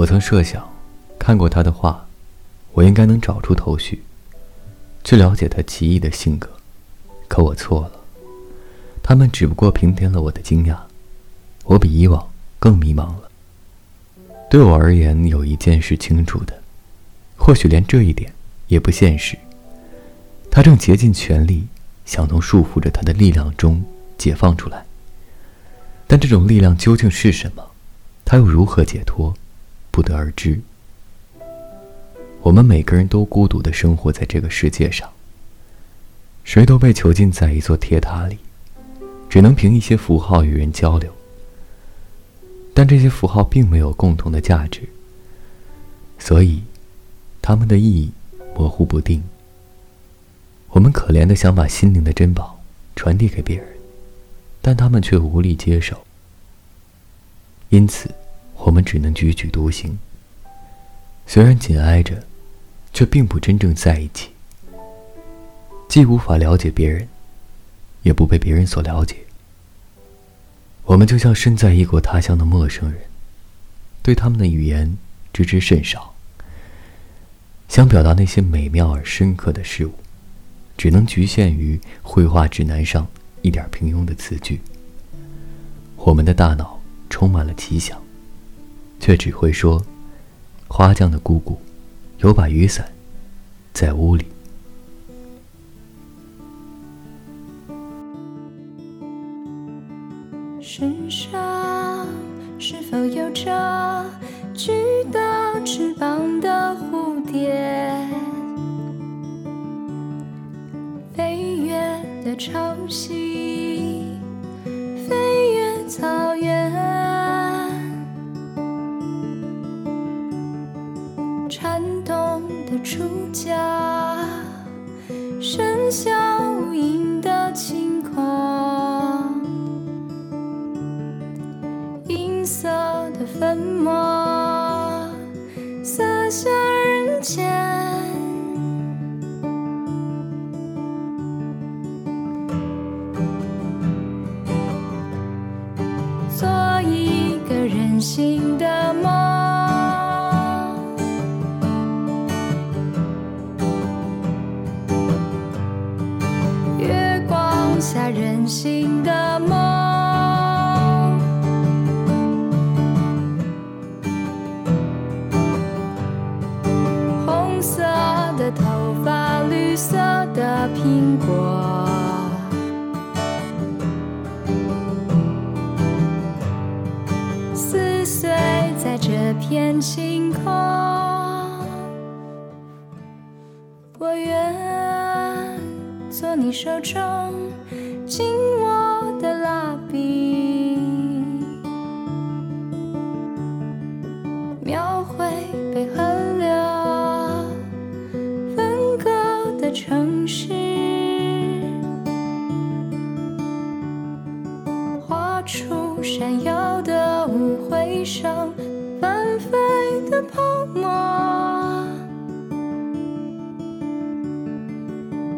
我曾设想，看过他的画，我应该能找出头绪，去了解他奇异的性格。可我错了，他们只不过平添了我的惊讶。我比以往更迷茫了。对我而言，有一件是清楚的，或许连这一点也不现实。他正竭尽全力，想从束缚着他的力量中解放出来。但这种力量究竟是什么？他又如何解脱？不得而知。我们每个人都孤独的生活在这个世界上，谁都被囚禁在一座铁塔里，只能凭一些符号与人交流。但这些符号并没有共同的价值，所以，它们的意义模糊不定。我们可怜的想把心灵的珍宝传递给别人，但他们却无力接受。因此，我们只能踽踽独行。虽然紧挨着，却并不真正在一起。既无法了解别人，也不被别人所了解。我们就像身在异国他乡的陌生人，对他们的语言知之甚少。想表达那些美妙而深刻的事物。只能局限于绘画指南上一点平庸的词句。我们的大脑充满了奇想，却只会说：“花匠的姑姑有把雨伞，在屋里。”身上是否有着巨大翅膀的蝴蝶？潮汐动的触角伸向无垠的轻狂，银色的粉末洒向人间。的梦，红色的头发，绿色的苹果。撕碎在这片星空，我愿做你手中紧握描绘被河流分割的城市，画出闪耀的无悔声。翻飞的泡沫，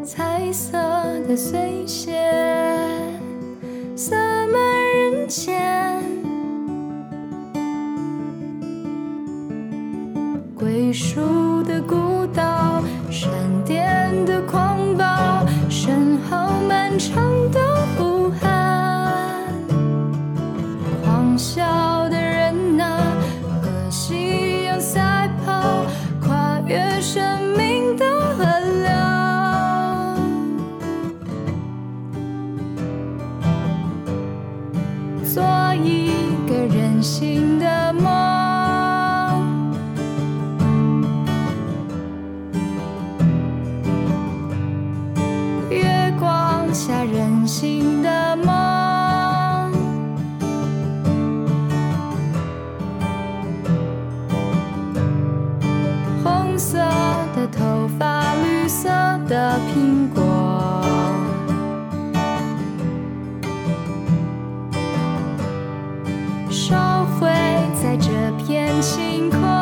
彩色的碎屑洒满人间，做一个任性的梦。月光下任性星空。